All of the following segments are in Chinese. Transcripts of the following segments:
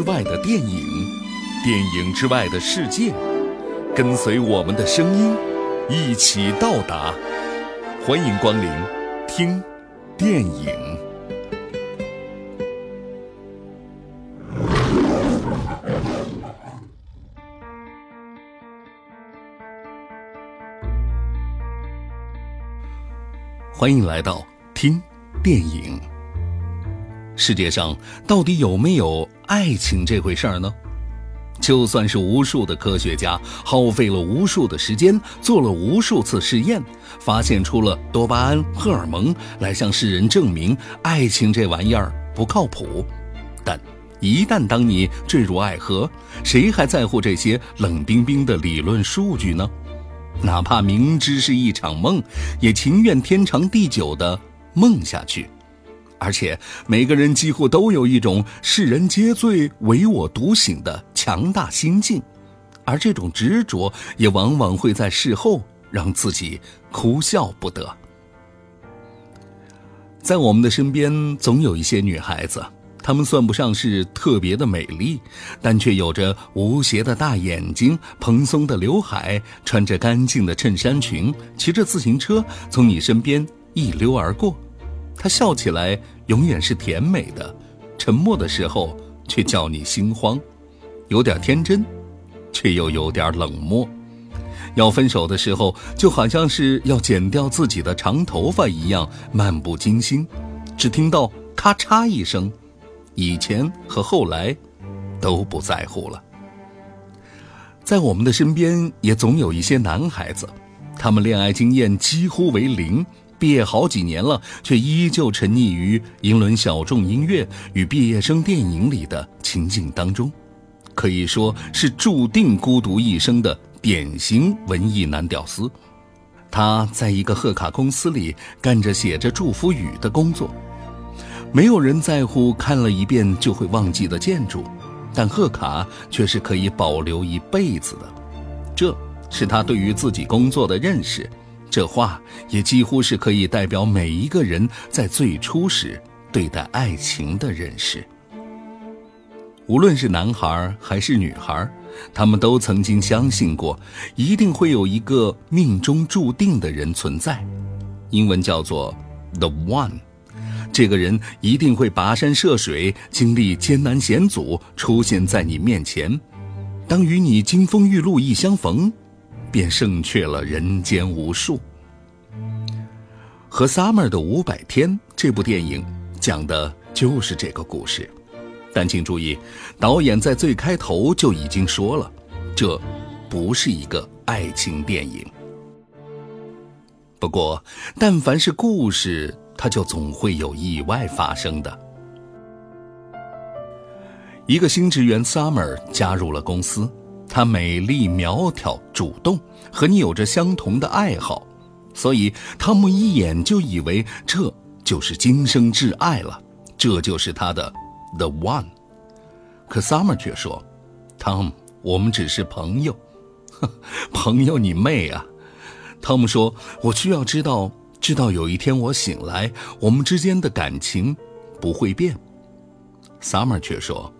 之外的电影，电影之外的世界，跟随我们的声音，一起到达。欢迎光临，听电影。欢迎来到听电影。世界上到底有没有爱情这回事儿呢？就算是无数的科学家耗费了无数的时间，做了无数次试验，发现出了多巴胺、荷尔蒙来向世人证明爱情这玩意儿不靠谱，但一旦当你坠入爱河，谁还在乎这些冷冰冰的理论数据呢？哪怕明知是一场梦，也情愿天长地久的梦下去。而且每个人几乎都有一种世人皆醉唯我独醒的强大心境，而这种执着也往往会在事后让自己哭笑不得。在我们的身边，总有一些女孩子。她们算不上是特别的美丽，但却有着无邪的大眼睛、蓬松的刘海，穿着干净的衬衫裙，骑着自行车从你身边一溜而过。她笑起来永远是甜美的，沉默的时候却叫你心慌，有点天真，却又有点冷漠。要分手的时候，就好像是要剪掉自己的长头发一样，漫不经心。只听到咔嚓一声。以前和后来，都不在乎了。在我们的身边，也总有一些男孩子，他们恋爱经验几乎为零，毕业好几年了，却依旧沉溺于英伦小众音乐与毕业生电影里的情景当中，可以说是注定孤独一生的典型文艺男屌丝。他在一个贺卡公司里干着写着祝福语的工作。没有人在乎看了一遍就会忘记的建筑，但贺卡却是可以保留一辈子的。这是他对于自己工作的认识，这话也几乎是可以代表每一个人在最初时对待爱情的认识。无论是男孩还是女孩，他们都曾经相信过，一定会有一个命中注定的人存在，英文叫做 “the one”。这个人一定会跋山涉水，经历艰难险阻，出现在你面前。当与你金风玉露一相逢，便胜却了人间无数。和 Summer 的五百天这部电影讲的就是这个故事，但请注意，导演在最开头就已经说了，这不是一个爱情电影。不过，但凡是故事。它就总会有意外发生的。一个新职员 Summer 加入了公司，她美丽苗条、主动，和你有着相同的爱好，所以汤姆一眼就以为这就是今生挚爱了，这就是他的 The One。可 Summer 却说：“汤姆，我们只是朋友。”“朋友你妹啊！”汤姆说：“我需要知道。”直到有一天我醒来，我们之间的感情不会变。Summer 却说：“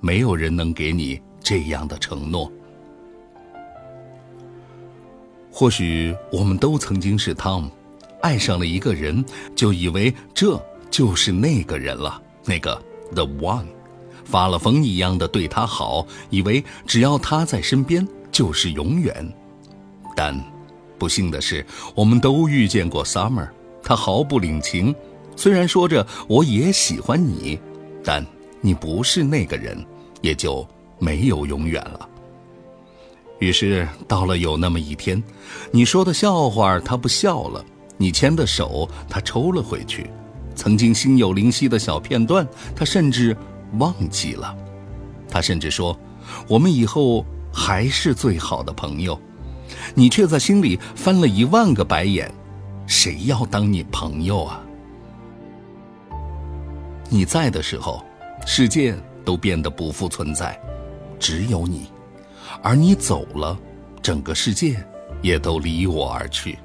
没有人能给你这样的承诺。”或许我们都曾经是 Tom，爱上了一个人，就以为这就是那个人了，那个 The One，发了疯一样的对他好，以为只要他在身边就是永远，但。不幸的是，我们都遇见过 Summer，他毫不领情。虽然说着我也喜欢你，但你不是那个人，也就没有永远了。于是到了有那么一天，你说的笑话他不笑了，你牵的手他抽了回去，曾经心有灵犀的小片段他甚至忘记了。他甚至说，我们以后还是最好的朋友。你却在心里翻了一万个白眼，谁要当你朋友啊？你在的时候，世界都变得不复存在，只有你；而你走了，整个世界也都离我而去。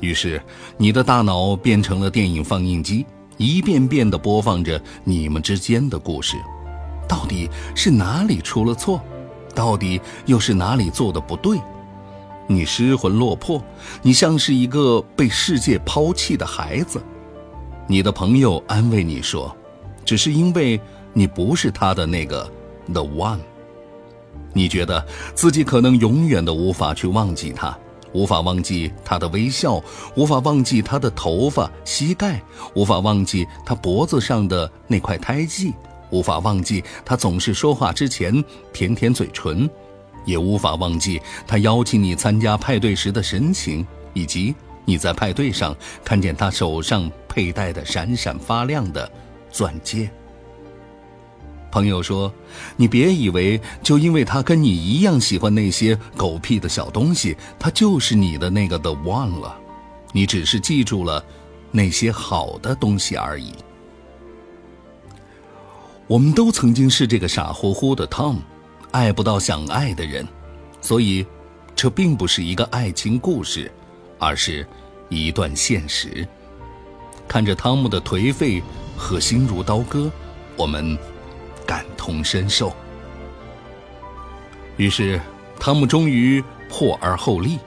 于是，你的大脑变成了电影放映机，一遍遍地播放着你们之间的故事。到底是哪里出了错？到底又是哪里做的不对？你失魂落魄，你像是一个被世界抛弃的孩子。你的朋友安慰你说：“只是因为你不是他的那个 the one。”你觉得自己可能永远都无法去忘记他，无法忘记他的微笑，无法忘记他的头发、膝盖，无法忘记他脖子上的那块胎记，无法忘记他总是说话之前舔舔嘴唇。也无法忘记他邀请你参加派对时的神情，以及你在派对上看见他手上佩戴的闪闪发亮的钻戒。朋友说：“你别以为就因为他跟你一样喜欢那些狗屁的小东西，他就是你的那个 the one 了。你只是记住了那些好的东西而已。”我们都曾经是这个傻乎乎的 Tom。爱不到想爱的人，所以，这并不是一个爱情故事，而是一段现实。看着汤姆的颓废和心如刀割，我们同身受。于是，汤姆终于破而后立，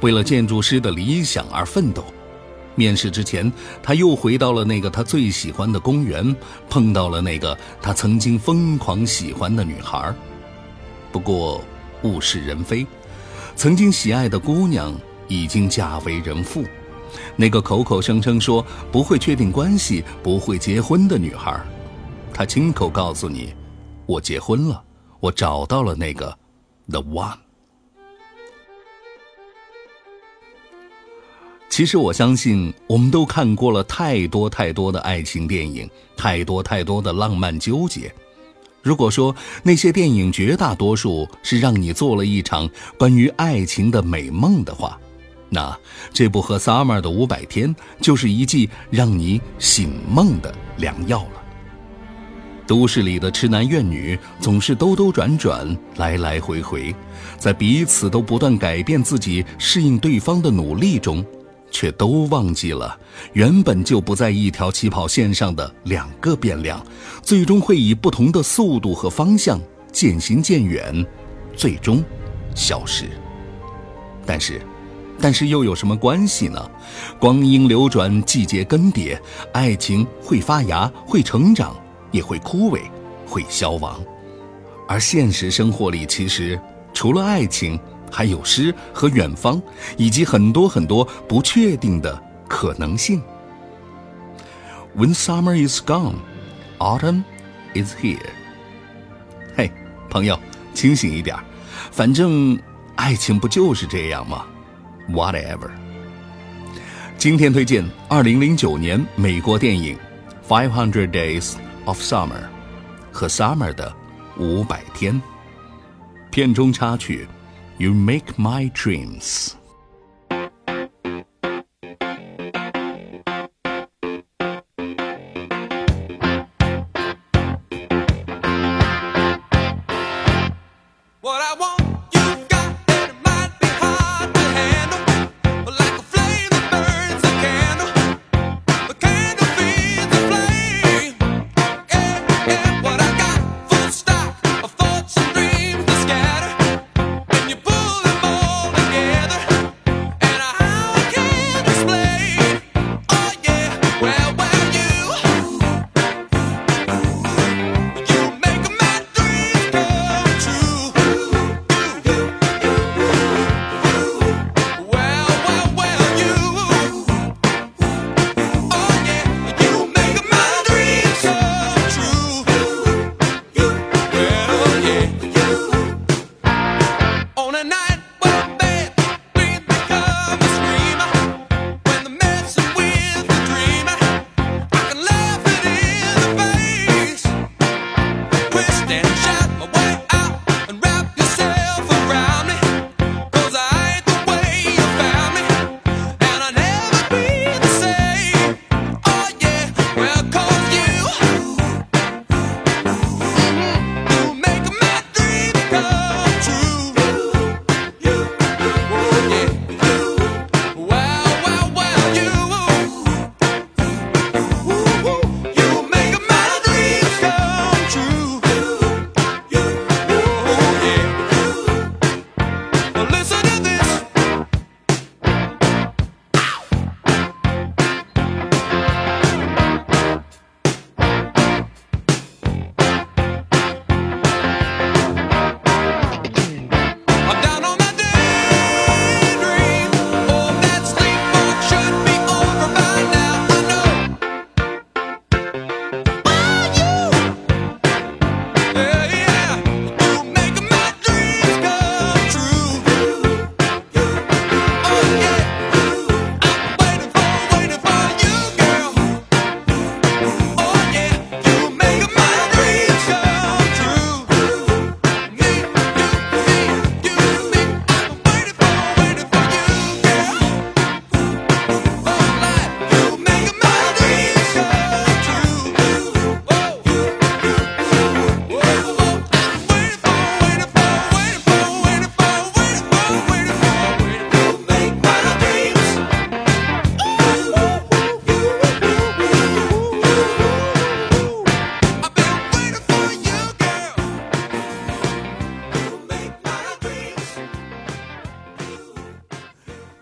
为了建筑师的理想而奋斗。面试之前，他又回到了那个他最喜欢的公园，碰到了那个他曾经疯狂喜欢的女孩。不过，物是人非，曾经喜爱的姑娘已经嫁为人妇。那个口口声声说不会确定关系、不会结婚的女孩，她亲口告诉你：“我结婚了，我找到了那个 the one。”其实，我相信我们都看过了太多太多的爱情电影，太多太多的浪漫纠结。如果说那些电影绝大多数是让你做了一场关于爱情的美梦的话，那这部和 Summer 的五百天就是一剂让你醒梦的良药了。都市里的痴男怨女总是兜兜转转，来来回回，在彼此都不断改变自己、适应对方的努力中。却都忘记了，原本就不在一条起跑线上的两个变量，最终会以不同的速度和方向渐行渐远，最终消失。但是，但是又有什么关系呢？光阴流转，季节更迭，爱情会发芽，会成长，也会枯萎，会消亡。而现实生活里，其实除了爱情。还有诗和远方，以及很多很多不确定的可能性。When summer is gone, autumn is here。嘿，朋友，清醒一点，反正爱情不就是这样吗？Whatever。今天推荐二零零九年美国电影《Five Hundred Days of Summer》和 Summer 的五百天，片中插曲。You make my dreams.